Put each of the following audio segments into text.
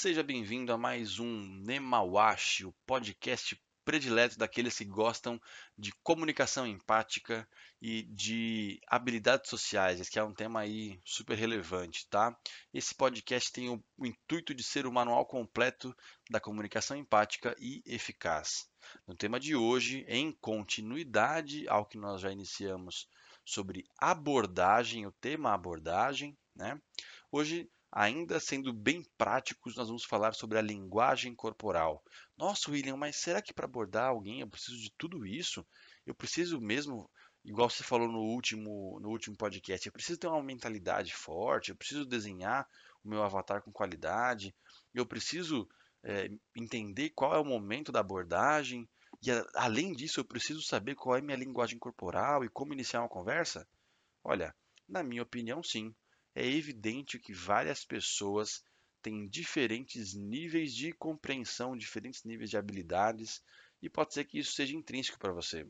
Seja bem-vindo a mais um Nemawashi, o podcast predileto daqueles que gostam de comunicação empática e de habilidades sociais, que é um tema aí super relevante, tá? Esse podcast tem o, o intuito de ser o manual completo da comunicação empática e eficaz. No tema de hoje, em continuidade ao que nós já iniciamos sobre abordagem, o tema abordagem, né? Hoje Ainda sendo bem práticos, nós vamos falar sobre a linguagem corporal. Nossa, William, mas será que para abordar alguém eu preciso de tudo isso? Eu preciso mesmo, igual você falou no último, no último podcast, eu preciso ter uma mentalidade forte, eu preciso desenhar o meu avatar com qualidade, eu preciso é, entender qual é o momento da abordagem, e a, além disso, eu preciso saber qual é a minha linguagem corporal e como iniciar uma conversa? Olha, na minha opinião, sim é evidente que várias pessoas têm diferentes níveis de compreensão, diferentes níveis de habilidades, e pode ser que isso seja intrínseco para você,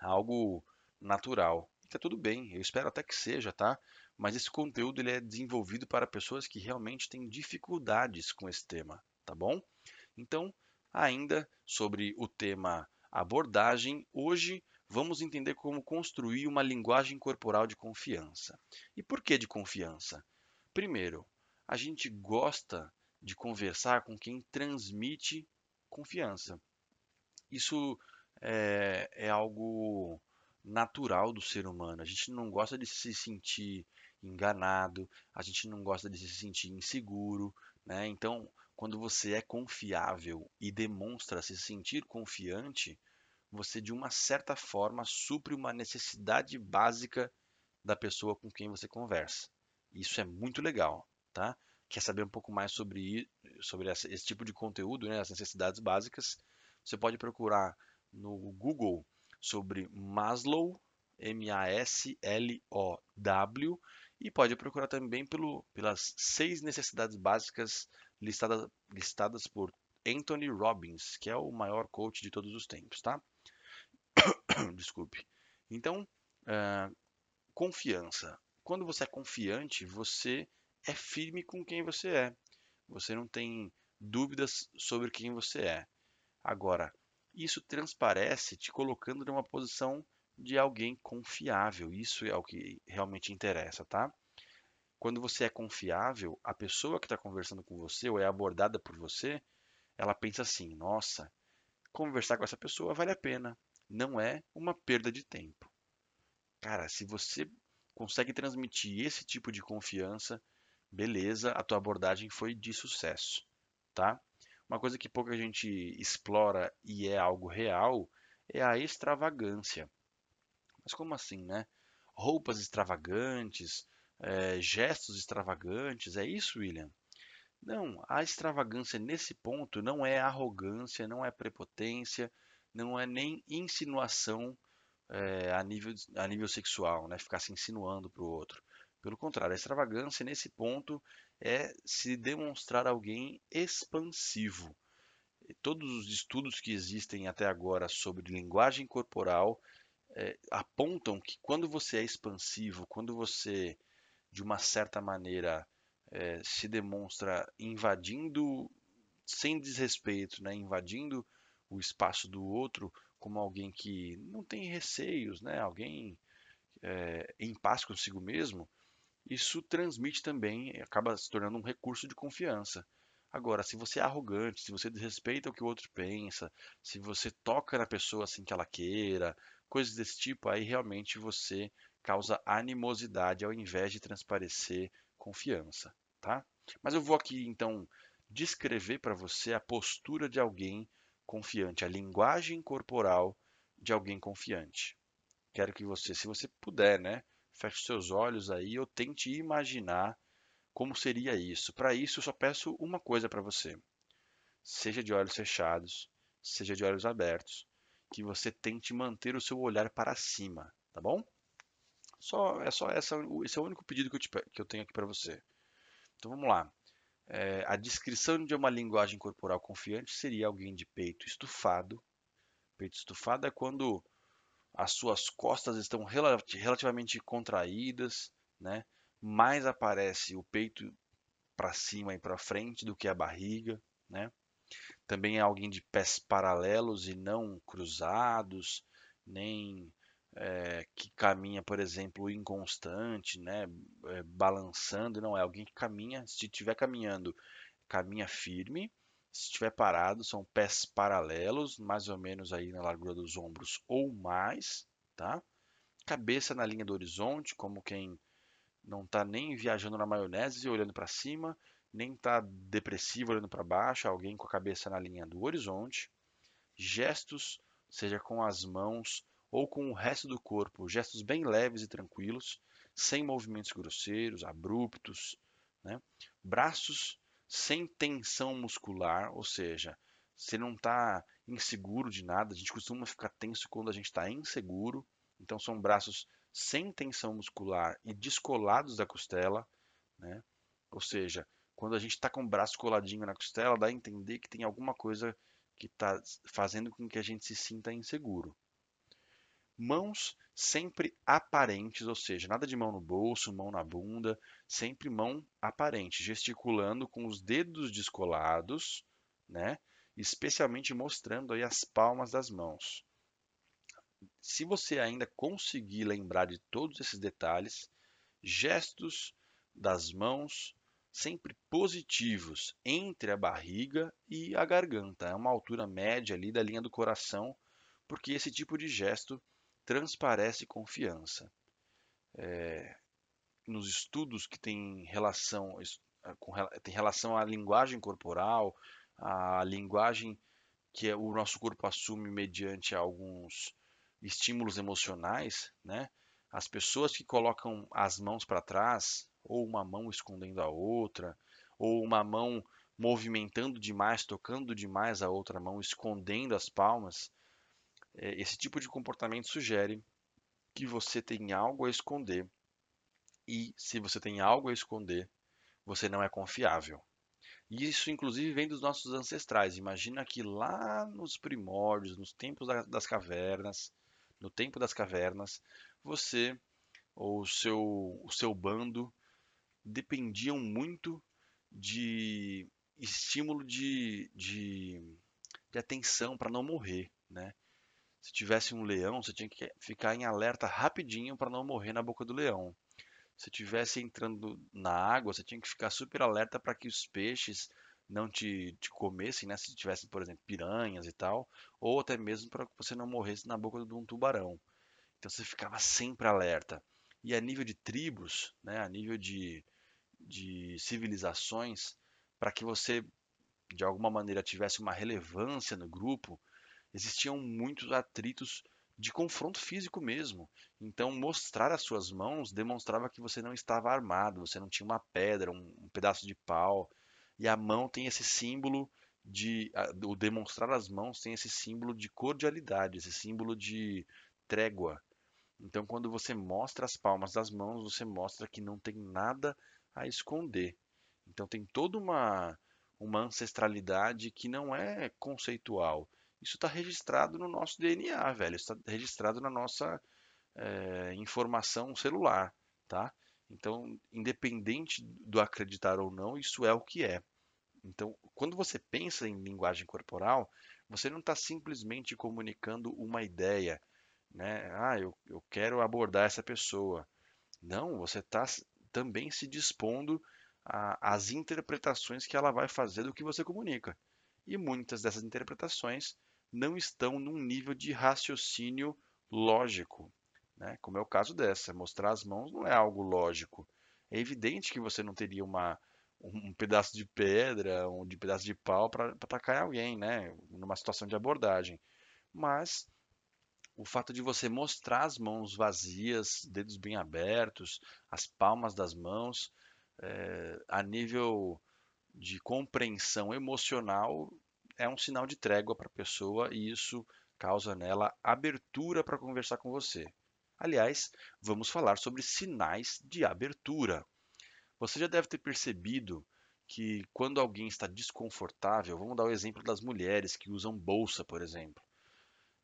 algo natural. E tá tudo bem, eu espero até que seja, tá? Mas esse conteúdo ele é desenvolvido para pessoas que realmente têm dificuldades com esse tema, tá bom? Então, ainda sobre o tema abordagem, hoje vamos entender como construir uma linguagem corporal de confiança. E por que de confiança? Primeiro, a gente gosta de conversar com quem transmite confiança. Isso é, é algo natural do ser humano. A gente não gosta de se sentir enganado, a gente não gosta de se sentir inseguro, né? Então, quando você é confiável e demonstra se sentir confiante, você de uma certa forma supre uma necessidade básica da pessoa com quem você conversa. Isso é muito legal, tá? Quer saber um pouco mais sobre, sobre esse tipo de conteúdo, né, as necessidades básicas? Você pode procurar no Google sobre Maslow, M-A-S-L-O-W, e pode procurar também pelo, pelas seis necessidades básicas listadas, listadas por Anthony Robbins, que é o maior coach de todos os tempos, tá? Desculpe. Então, uh, confiança. Quando você é confiante, você é firme com quem você é. Você não tem dúvidas sobre quem você é. Agora, isso transparece te colocando numa posição de alguém confiável. Isso é o que realmente interessa, tá? Quando você é confiável, a pessoa que está conversando com você ou é abordada por você, ela pensa assim: nossa, conversar com essa pessoa vale a pena não é uma perda de tempo. Cara, se você consegue transmitir esse tipo de confiança, beleza, a tua abordagem foi de sucesso, tá? Uma coisa que pouca gente explora e é algo real é a extravagância. Mas como assim, né? Roupas extravagantes, é, gestos extravagantes, é isso, William? Não, a extravagância nesse ponto não é arrogância, não é prepotência, não é nem insinuação é, a, nível, a nível sexual, né? ficar se insinuando para o outro. Pelo contrário, a extravagância nesse ponto é se demonstrar alguém expansivo. Todos os estudos que existem até agora sobre linguagem corporal é, apontam que quando você é expansivo, quando você, de uma certa maneira, é, se demonstra invadindo, sem desrespeito, né, invadindo o espaço do outro como alguém que não tem receios, né? alguém é, em paz consigo mesmo, isso transmite também, acaba se tornando um recurso de confiança. Agora, se você é arrogante, se você desrespeita o que o outro pensa, se você toca na pessoa assim que ela queira, coisas desse tipo, aí realmente você causa animosidade ao invés de transparecer confiança, tá? Mas eu vou aqui então descrever para você a postura de alguém confiante, a linguagem corporal de alguém confiante. Quero que você, se você puder, né, feche seus olhos aí ou tente imaginar como seria isso. Para isso, eu só peço uma coisa para você. Seja de olhos fechados, seja de olhos abertos, que você tente manter o seu olhar para cima, tá bom? Só é só essa, esse é o único pedido que eu, te, que eu tenho aqui para você. Então vamos lá. É, a descrição de uma linguagem corporal confiante seria alguém de peito estufado. Peito estufado é quando as suas costas estão relativamente contraídas, né? mais aparece o peito para cima e para frente do que a barriga, né? Também é alguém de pés paralelos e não cruzados, nem é, que caminha, por exemplo, inconstante, né? É, balançando, não é alguém que caminha, se estiver caminhando, caminha firme. Se estiver parado, são pés paralelos, mais ou menos aí na largura dos ombros ou mais, tá? Cabeça na linha do horizonte, como quem não está nem viajando na maionese e olhando para cima, nem está depressivo olhando para baixo, alguém com a cabeça na linha do horizonte. Gestos, seja com as mãos ou com o resto do corpo, gestos bem leves e tranquilos, sem movimentos grosseiros, abruptos. Né? Braços sem tensão muscular, ou seja, você não está inseguro de nada. A gente costuma ficar tenso quando a gente está inseguro. Então, são braços sem tensão muscular e descolados da costela. Né? Ou seja, quando a gente está com o braço coladinho na costela, dá a entender que tem alguma coisa que está fazendo com que a gente se sinta inseguro. Mãos sempre aparentes, ou seja, nada de mão no bolso, mão na bunda, sempre mão aparente, gesticulando com os dedos descolados, né? Especialmente mostrando aí as palmas das mãos. Se você ainda conseguir lembrar de todos esses detalhes, gestos das mãos sempre positivos entre a barriga e a garganta, é uma altura média ali da linha do coração, porque esse tipo de gesto transparece confiança. É, nos estudos que têm relação, com, tem relação à linguagem corporal, à linguagem que é, o nosso corpo assume mediante alguns estímulos emocionais, né? As pessoas que colocam as mãos para trás, ou uma mão escondendo a outra, ou uma mão movimentando demais, tocando demais a outra mão, escondendo as palmas, esse tipo de comportamento sugere que você tem algo a esconder. E se você tem algo a esconder, você não é confiável. Isso, inclusive, vem dos nossos ancestrais. Imagina que lá nos primórdios, nos tempos das cavernas, no tempo das cavernas, você ou o seu, o seu bando dependiam muito de estímulo de, de, de atenção para não morrer, né? Se tivesse um leão, você tinha que ficar em alerta rapidinho para não morrer na boca do leão. Se tivesse entrando na água, você tinha que ficar super alerta para que os peixes não te, te comessem, né? Se tivesse, por exemplo, piranhas e tal, ou até mesmo para que você não morresse na boca de um tubarão. Então você ficava sempre alerta. E a nível de tribos, né? A nível de, de civilizações, para que você de alguma maneira tivesse uma relevância no grupo, existiam muitos atritos de confronto físico mesmo. Então, mostrar as suas mãos demonstrava que você não estava armado, você não tinha uma pedra, um, um pedaço de pau. E a mão tem esse símbolo de. O demonstrar as mãos tem esse símbolo de cordialidade, esse símbolo de trégua. Então, quando você mostra as palmas das mãos, você mostra que não tem nada a esconder. Então, tem toda uma, uma ancestralidade que não é conceitual isso está registrado no nosso DNA, velho. Está registrado na nossa é, informação celular, tá? Então, independente do acreditar ou não, isso é o que é. Então, quando você pensa em linguagem corporal, você não está simplesmente comunicando uma ideia, né? Ah, eu, eu quero abordar essa pessoa. Não, você está também se dispondo às interpretações que ela vai fazer do que você comunica. E muitas dessas interpretações não estão num nível de raciocínio lógico, né? como é o caso dessa. Mostrar as mãos não é algo lógico. É evidente que você não teria uma, um pedaço de pedra, um de pedaço de pau para atacar alguém, né? numa situação de abordagem. Mas o fato de você mostrar as mãos vazias, dedos bem abertos, as palmas das mãos, é, a nível de compreensão emocional, é um sinal de trégua para a pessoa e isso causa nela abertura para conversar com você. Aliás, vamos falar sobre sinais de abertura. Você já deve ter percebido que quando alguém está desconfortável, vamos dar o exemplo das mulheres que usam bolsa, por exemplo.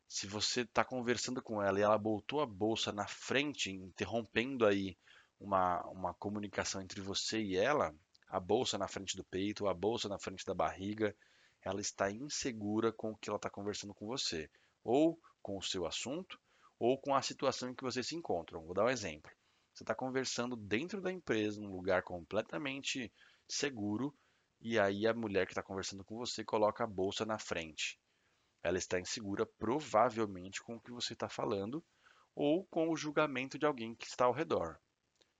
Se você está conversando com ela e ela botou a bolsa na frente, interrompendo aí uma, uma comunicação entre você e ela, a bolsa na frente do peito, a bolsa na frente da barriga, ela está insegura com o que ela está conversando com você, ou com o seu assunto, ou com a situação em que vocês se encontram. Vou dar um exemplo. Você está conversando dentro da empresa, num lugar completamente seguro, e aí a mulher que está conversando com você coloca a bolsa na frente. Ela está insegura, provavelmente, com o que você está falando ou com o julgamento de alguém que está ao redor.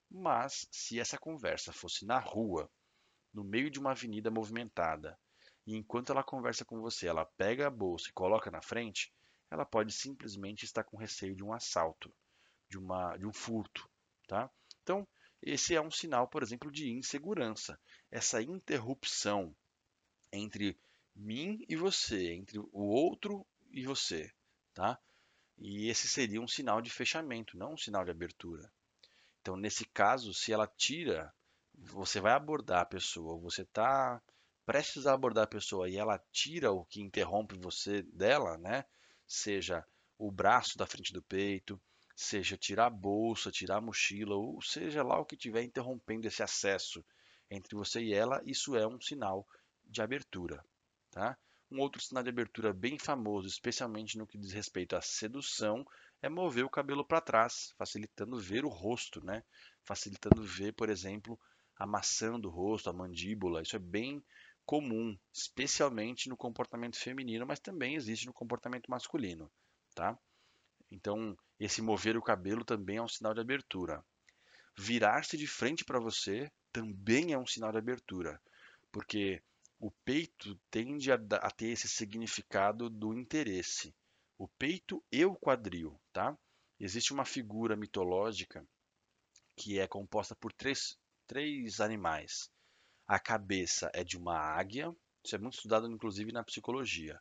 Mas, se essa conversa fosse na rua, no meio de uma avenida movimentada, e enquanto ela conversa com você, ela pega a bolsa e coloca na frente, ela pode simplesmente estar com receio de um assalto, de, uma, de um furto. Tá? Então, esse é um sinal, por exemplo, de insegurança. Essa interrupção entre mim e você, entre o outro e você, tá? E esse seria um sinal de fechamento, não um sinal de abertura. Então, nesse caso, se ela tira, você vai abordar a pessoa, você está prestes a abordar a pessoa e ela tira o que interrompe você dela, né? Seja o braço da frente do peito, seja tirar a bolsa, tirar a mochila, ou seja lá o que estiver interrompendo esse acesso entre você e ela, isso é um sinal de abertura. Tá? Um outro sinal de abertura bem famoso, especialmente no que diz respeito à sedução, é mover o cabelo para trás, facilitando ver o rosto, né? facilitando ver, por exemplo, a maçã do rosto, a mandíbula. Isso é bem comum, especialmente no comportamento feminino, mas também existe no comportamento masculino. Tá? Então, esse mover o cabelo também é um sinal de abertura. Virar-se de frente para você também é um sinal de abertura, porque o peito tende a, a, ter esse significado do interesse. O peito e o quadril, tá? Existe uma figura mitológica que é composta por três, três animais. A cabeça é de uma águia, isso é muito estudado inclusive na psicologia.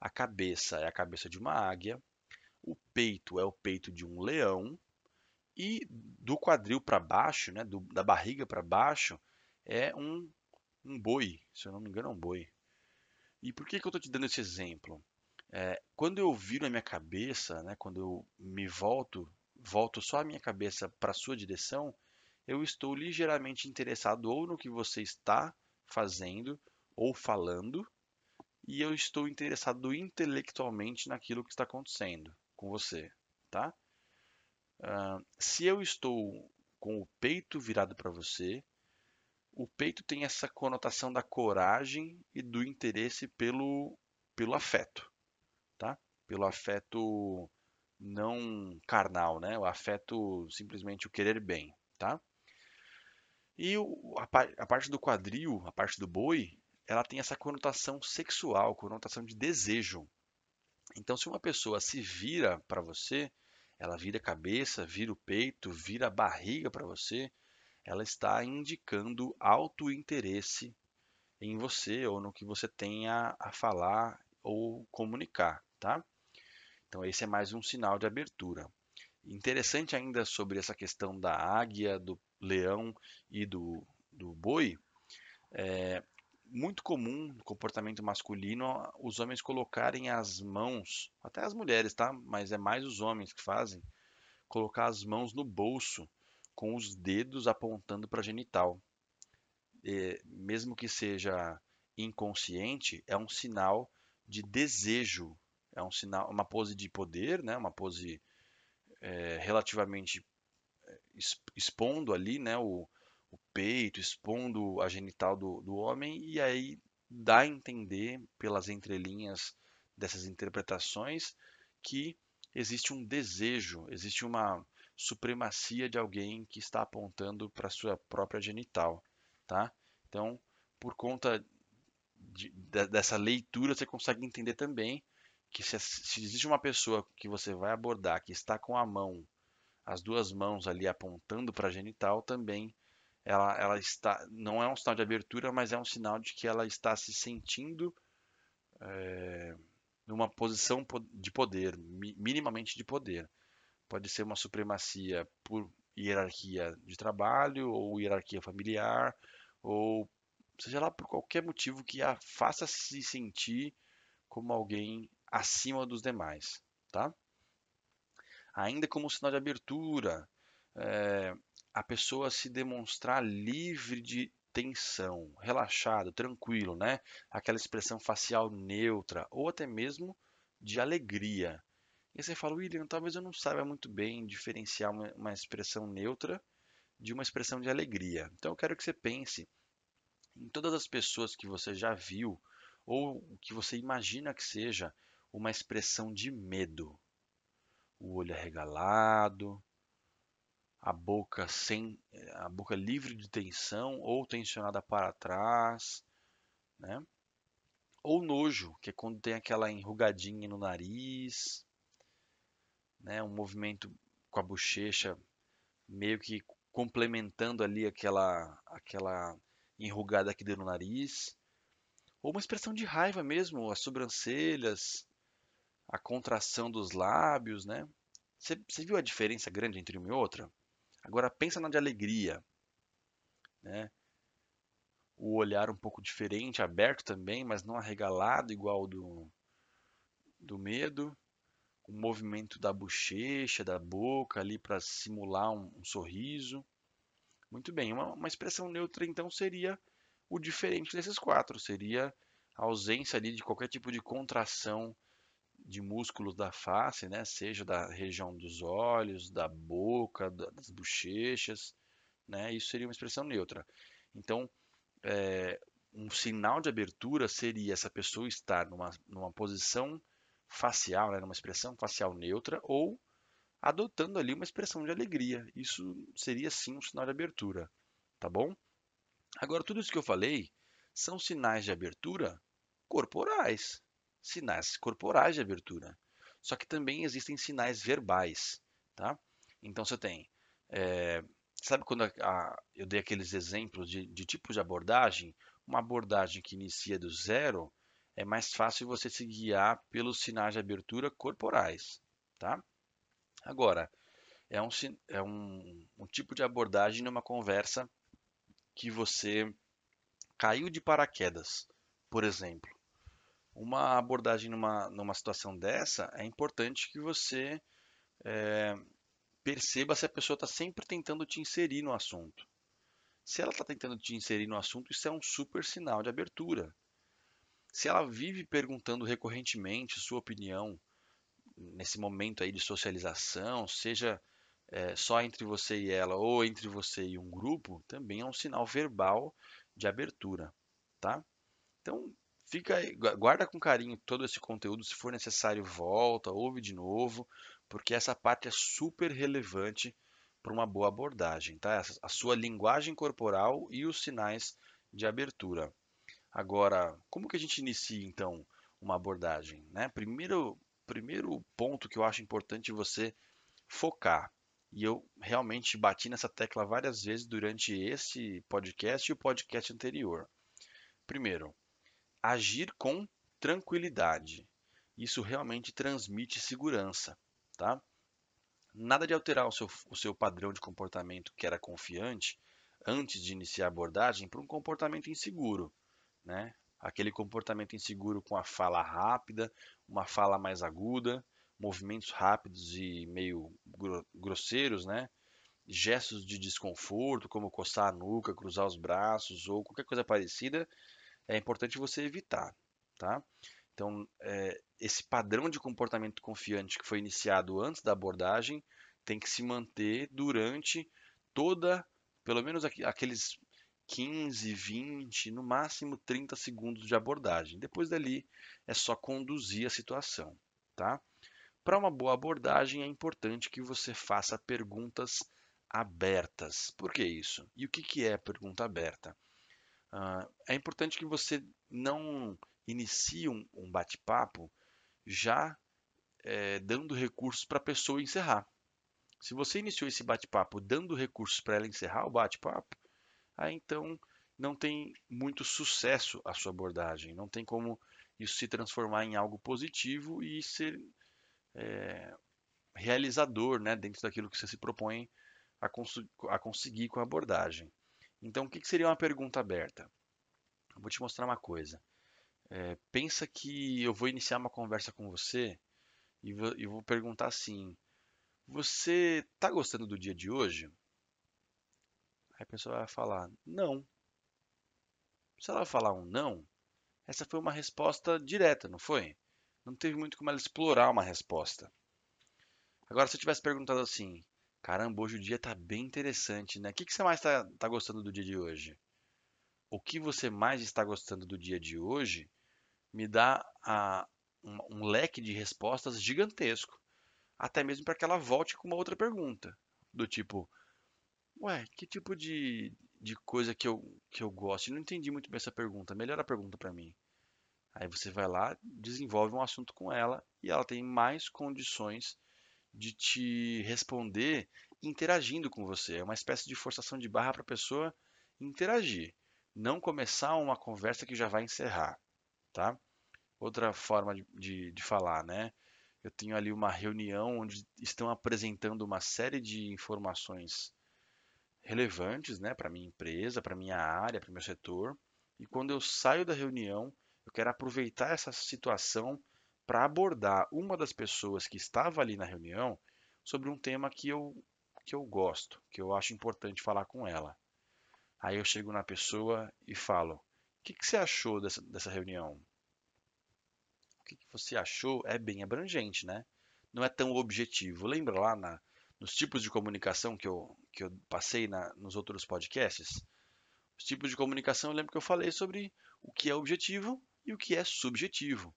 A cabeça é a cabeça de uma águia, o peito é o peito de um leão e do quadril para baixo, né, do, da barriga para baixo, é um, um boi, se eu não me engano é um boi. E por que, que eu estou te dando esse exemplo? É, quando eu viro a minha cabeça, né, quando eu me volto, volto só a minha cabeça para a sua direção, eu estou ligeiramente interessado ou no que você está fazendo ou falando, e eu estou interessado intelectualmente naquilo que está acontecendo com você, tá? Uh, se eu estou com o peito virado para você, o peito tem essa conotação da coragem e do interesse pelo, pelo afeto, tá? Pelo afeto não carnal, né? O afeto simplesmente o querer bem, tá? E o, a, a parte do quadril, a parte do boi, ela tem essa conotação sexual, conotação de desejo. Então, se uma pessoa se vira para você, ela vira a cabeça, vira o peito, vira a barriga para você, ela está indicando alto interesse em você ou no que você tenha a falar ou comunicar, tá? Então esse é mais um sinal de abertura. Interessante ainda sobre essa questão da águia, do leão e do, do boi, é, muito comum no comportamento masculino os homens colocarem as mãos, até as mulheres, tá? Mas é mais os homens que fazem, colocar as mãos no bolso com os dedos apontando para a genital. E, mesmo que seja inconsciente, é um sinal de desejo, é um sinal, uma pose de poder, né? Uma pose é, relativamente é, expondo ali, né? O, o peito, expondo a genital do, do homem, e aí dá a entender, pelas entrelinhas dessas interpretações, que existe um desejo, existe uma supremacia de alguém que está apontando para sua própria genital, tá? Então, por conta de, de, dessa leitura, você consegue entender também que se, se, existe uma pessoa que você vai abordar que está com a mão, as duas mãos ali apontando para a genital, também ela, ela está, não é um sinal de abertura, mas é um sinal de que ela está se sentindo é, numa posição de poder, minimamente de poder. Pode ser uma supremacia por hierarquia de trabalho, ou hierarquia familiar, ou seja lá por qualquer motivo que a faça se sentir como alguém acima dos demais, tá? Ainda como sinal de abertura, é, a pessoa se demonstrar livre de tensão, relaxado, tranquilo, né? Aquela expressão facial neutra ou até mesmo de alegria. E você fala, William, talvez eu não saiba muito bem diferenciar uma, uma expressão neutra de uma expressão de alegria. Então eu quero que você pense em todas as pessoas que você já viu ou que você imagina que seja uma expressão de medo. O olho arregalado, a boca sem a boca livre de tensão ou tensionada para trás, né? Ou nojo, que é quando tem aquela enrugadinha no nariz, né? Um movimento com a bochecha meio que complementando ali aquela aquela enrugada que deu no nariz, ou uma expressão de raiva mesmo, as sobrancelhas, a contração dos lábios, né? Você viu a diferença grande entre uma e outra? Agora pensa na de alegria, né? O olhar um pouco diferente, aberto também, mas não arregalado igual do do medo. O movimento da bochecha, da boca ali para simular um, um, sorriso. Muito bem, uma, uma expressão neutra então seria o diferente desses quatro, seria a ausência ali de qualquer tipo de contração de músculos da face, né? seja da região dos olhos, da boca, das bochechas, né? isso seria uma expressão neutra. Então, é, um sinal de abertura seria essa pessoa estar numa, numa posição facial, né? numa expressão facial neutra, ou adotando ali uma expressão de alegria. Isso seria sim um sinal de abertura, tá bom? Agora, tudo isso que eu falei são sinais de abertura corporais, sinais corporais de abertura. Só que também existem sinais verbais, tá? Então você tem, é, sabe quando a, a, eu dei aqueles exemplos de, de tipos de abordagem? Uma abordagem que inicia do zero é mais fácil você se guiar pelos sinais de abertura corporais, tá? Agora, é um, é um, um tipo de abordagem numa conversa que você caiu de paraquedas, por exemplo uma abordagem numa, numa situação dessa, é importante que você é, perceba se a pessoa está sempre tentando te inserir no assunto. Se ela está tentando te inserir no assunto, isso é um super sinal de abertura. Se ela vive perguntando recorrentemente sua opinião nesse momento aí de socialização, seja é, só entre você e ela ou entre você e um grupo, também é um sinal verbal de abertura, tá? Então, Fica guarda com carinho todo esse conteúdo, se for necessário, volta, ouve de novo, porque essa parte é super relevante para uma boa abordagem, tá? A sua linguagem corporal e os sinais de abertura. Agora, como que a gente inicia então uma abordagem, né? Primeiro, primeiro ponto que eu acho importante você focar. E eu realmente bati nessa tecla várias vezes durante esse podcast e o podcast anterior. Primeiro, agir com tranquilidade. Isso realmente transmite segurança, tá? Nada de alterar o seu, o seu padrão de comportamento que era confiante antes de iniciar a abordagem para um comportamento inseguro, né? Aquele comportamento inseguro com a fala rápida, uma fala mais aguda, movimentos rápidos e meio grosseiros, né? Gestos de desconforto, como coçar a nuca, cruzar os braços ou qualquer coisa parecida, é importante você evitar, tá? Então, é, esse padrão de comportamento confiante que foi iniciado antes da abordagem tem que se manter durante toda, pelo menos aqueles 15, 20, no máximo 30 segundos de abordagem. Depois dali é só conduzir a situação, tá? Para uma boa abordagem é importante que você faça perguntas abertas. Por que isso? E o que, que é pergunta aberta? Uh, é importante que você não inicie um, um bate-papo já é, dando recursos para a pessoa encerrar. Se você iniciou esse bate-papo dando recursos para ela encerrar o bate-papo, aí então não tem muito sucesso a sua abordagem, não tem como isso se transformar em algo positivo e ser é, realizador né, dentro daquilo que você se propõe a, cons a conseguir com a abordagem. Então, o que seria uma pergunta aberta? Eu vou te mostrar uma coisa. É, pensa que eu vou iniciar uma conversa com você e vou, eu vou perguntar assim: Você está gostando do dia de hoje? Aí a pessoa vai falar: Não. Se ela falar um não, essa foi uma resposta direta, não foi? Não teve muito como ela explorar uma resposta. Agora, se eu tivesse perguntado assim, caramba, hoje o dia está bem interessante, né? O que, que você mais está tá gostando do dia de hoje? O que você mais está gostando do dia de hoje me dá a, um, um leque de respostas gigantesco. Até mesmo para que ela volte com uma outra pergunta. Do tipo, ué, que tipo de, de coisa que eu, que eu gosto? Eu não entendi muito bem essa pergunta. Melhora a pergunta para mim. Aí você vai lá, desenvolve um assunto com ela e ela tem mais condições de te responder interagindo com você. É uma espécie de forçação de barra para a pessoa interagir, não começar uma conversa que já vai encerrar, tá? Outra forma de, de, de falar, né? Eu tenho ali uma reunião onde estão apresentando uma série de informações relevantes, né, para minha empresa, para minha área, para meu setor. E quando eu saio da reunião, eu quero aproveitar essa situação para abordar uma das pessoas que estava ali na reunião sobre um tema que eu, que eu gosto, que eu acho importante falar com ela. Aí eu chego na pessoa e falo: O que, que você achou dessa, dessa reunião? O que, que você achou é bem abrangente, né? Não é tão objetivo. Lembra lá na, nos tipos de comunicação que eu, que eu passei na, nos outros podcasts? Os tipos de comunicação, eu lembro que eu falei sobre o que é objetivo e o que é subjetivo.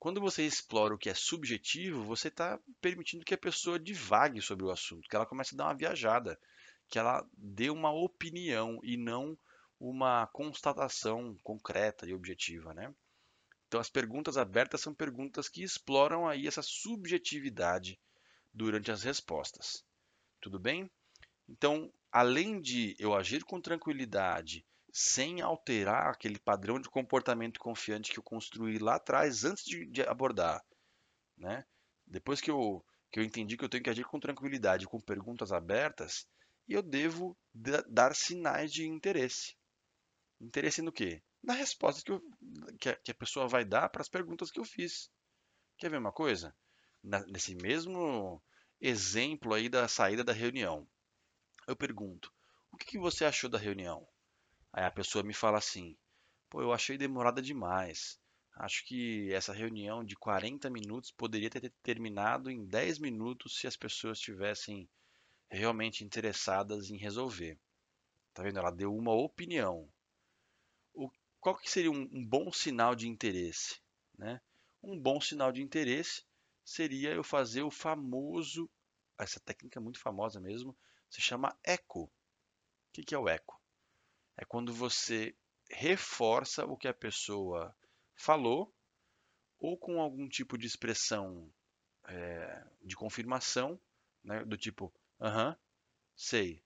Quando você explora o que é subjetivo, você está permitindo que a pessoa divague sobre o assunto, que ela comece a dar uma viajada, que ela dê uma opinião e não uma constatação concreta e objetiva, né? Então as perguntas abertas são perguntas que exploram aí essa subjetividade durante as respostas. Tudo bem? Então, além de eu agir com tranquilidade sem alterar aquele padrão de comportamento confiante que eu construí lá atrás, antes de, de abordar. Né? Depois que eu, que eu entendi que eu tenho que agir com tranquilidade, com perguntas abertas, eu devo dar sinais de interesse. Interesse no quê? Na resposta que, eu, que, a, que a pessoa vai dar para as perguntas que eu fiz. Quer ver uma coisa? Na, nesse mesmo exemplo aí da saída da reunião, eu pergunto: o que, que você achou da reunião? Aí a pessoa me fala assim: pô, eu achei demorada demais. Acho que essa reunião de 40 minutos poderia ter terminado em 10 minutos se as pessoas tivessem realmente interessadas em resolver. Tá vendo? Ela deu uma opinião. O, qual que seria um, um bom sinal de interesse? Né? Um bom sinal de interesse seria eu fazer o famoso, essa técnica é muito famosa mesmo, se chama eco. O que, que é o eco? É quando você reforça o que a pessoa falou ou com algum tipo de expressão é, de confirmação, né, do tipo, aham, uh -huh, sei,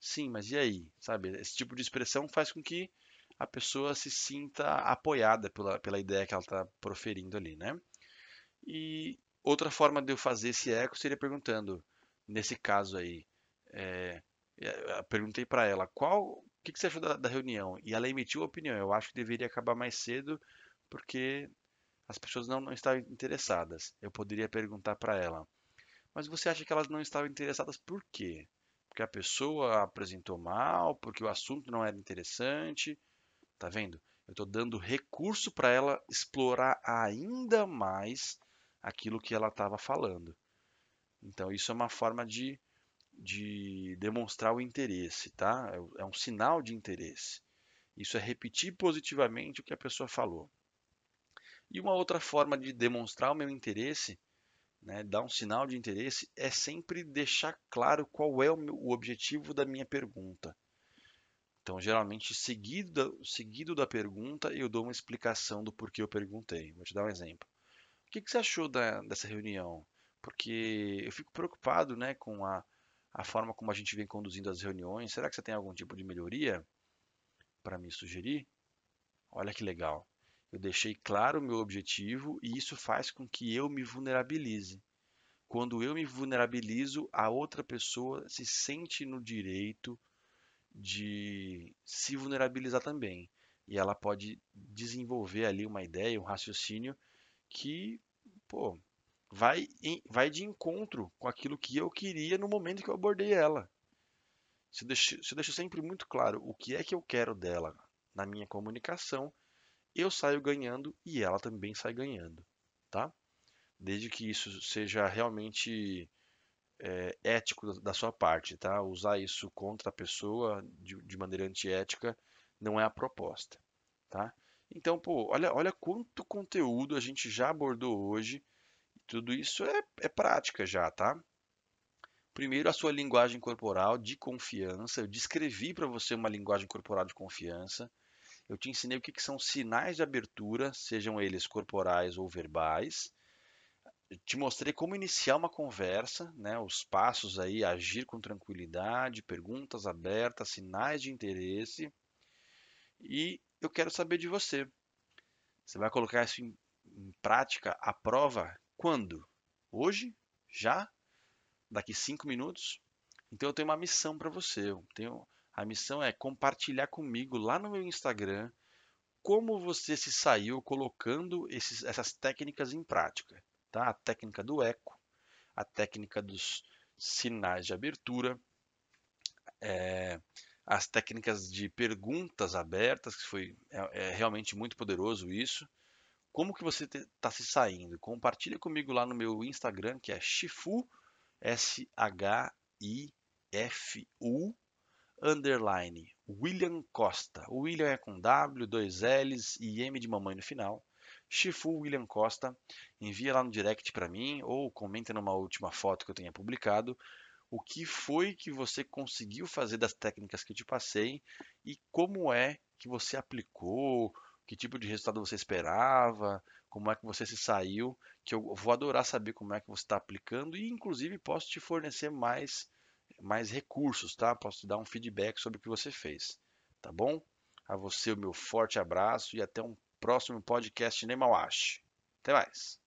sim, mas e aí? Sabe? Esse tipo de expressão faz com que a pessoa se sinta apoiada pela, pela ideia que ela está proferindo ali, né? E outra forma de eu fazer esse eco seria perguntando, nesse caso aí, é, perguntei para ela qual que, que você achou da, da reunião? E ela emitiu a opinião. Eu acho que deveria acabar mais cedo porque as pessoas não, não estavam interessadas. Eu poderia perguntar para ela, mas você acha que elas não estavam interessadas por quê? Porque a pessoa apresentou mal, porque o assunto não era interessante. Tá vendo? Eu estou dando recurso para ela explorar ainda mais aquilo que ela estava falando. Então, isso é uma forma de de demonstrar o interesse, tá? É, é um sinal de interesse. Isso é repetir positivamente o que a pessoa falou. E uma outra forma de demonstrar o meu interesse, né, dar um sinal de interesse, é sempre deixar claro qual é o, meu, o objetivo da minha pergunta. Então, geralmente, seguido, seguido da pergunta, eu dou uma explicação do porquê eu perguntei. Vou te dar um exemplo. O que, que você achou da, dessa reunião? Porque eu fico preocupado né, com a, a forma como a gente vem conduzindo as reuniões. Será que você tem algum tipo de melhoria para me sugerir? Olha que legal. Eu deixei claro o meu objetivo e isso faz com que eu me vulnerabilize. Quando eu me vulnerabilizo, a outra pessoa se sente no direito de se vulnerabilizar também. E ela pode desenvolver ali uma ideia, um raciocínio que, pô, vai, em, vai de encontro com aquilo que eu queria no momento que eu abordei ela. Se eu, deixo, se eu deixo sempre muito claro o que é que eu quero dela na minha comunicação, eu saio ganhando e ela também sai ganhando, tá? Desde que isso seja realmente é, ético da sua parte, tá? Usar isso contra a pessoa de, de maneira antiética não é a proposta, tá? Então, pô, olha, olha quanto conteúdo a gente já abordou hoje. Tudo isso é, é prática já, tá? Primeiro, a sua linguagem corporal de confiança. Eu descrevi para você uma linguagem corporal de confiança. Eu te ensinei o que, que são sinais de abertura, sejam eles corporais ou verbais. Eu te mostrei como iniciar uma conversa, né? os passos aí, agir com tranquilidade, perguntas abertas, sinais de interesse. E eu quero saber de você. Você vai colocar isso em, em prática, a prova, quando? Hoje? Já? Daqui cinco minutos? Então eu tenho uma missão para você. Eu tenho, a missão é compartilhar comigo lá no meu Instagram como você se saiu colocando esses, essas técnicas em prática. Tá? A técnica do eco, a técnica dos sinais de abertura, é, as técnicas de perguntas abertas, que foi é, é realmente muito poderoso isso. Como que você está se saindo? Compartilha comigo lá no meu Instagram, que é Shifu, S-H-I-F-U, underline, William Costa. O William é com W, dois L's e M de mamãe no final. Shifu William Costa. Envia lá no direct para mim ou comenta numa última foto que eu tenha publicado o que foi que você conseguiu fazer das técnicas que eu te passei e como é que você aplicou, que tipo de resultado você esperava, como é que você se saiu, que eu vou adorar saber como é que você está aplicando e inclusive posso te fornecer mais mais recursos, tá? Posso te dar um feedback sobre o que você fez, tá bom? A você o meu forte abraço e até um próximo podcast Nemawashi. Até mais.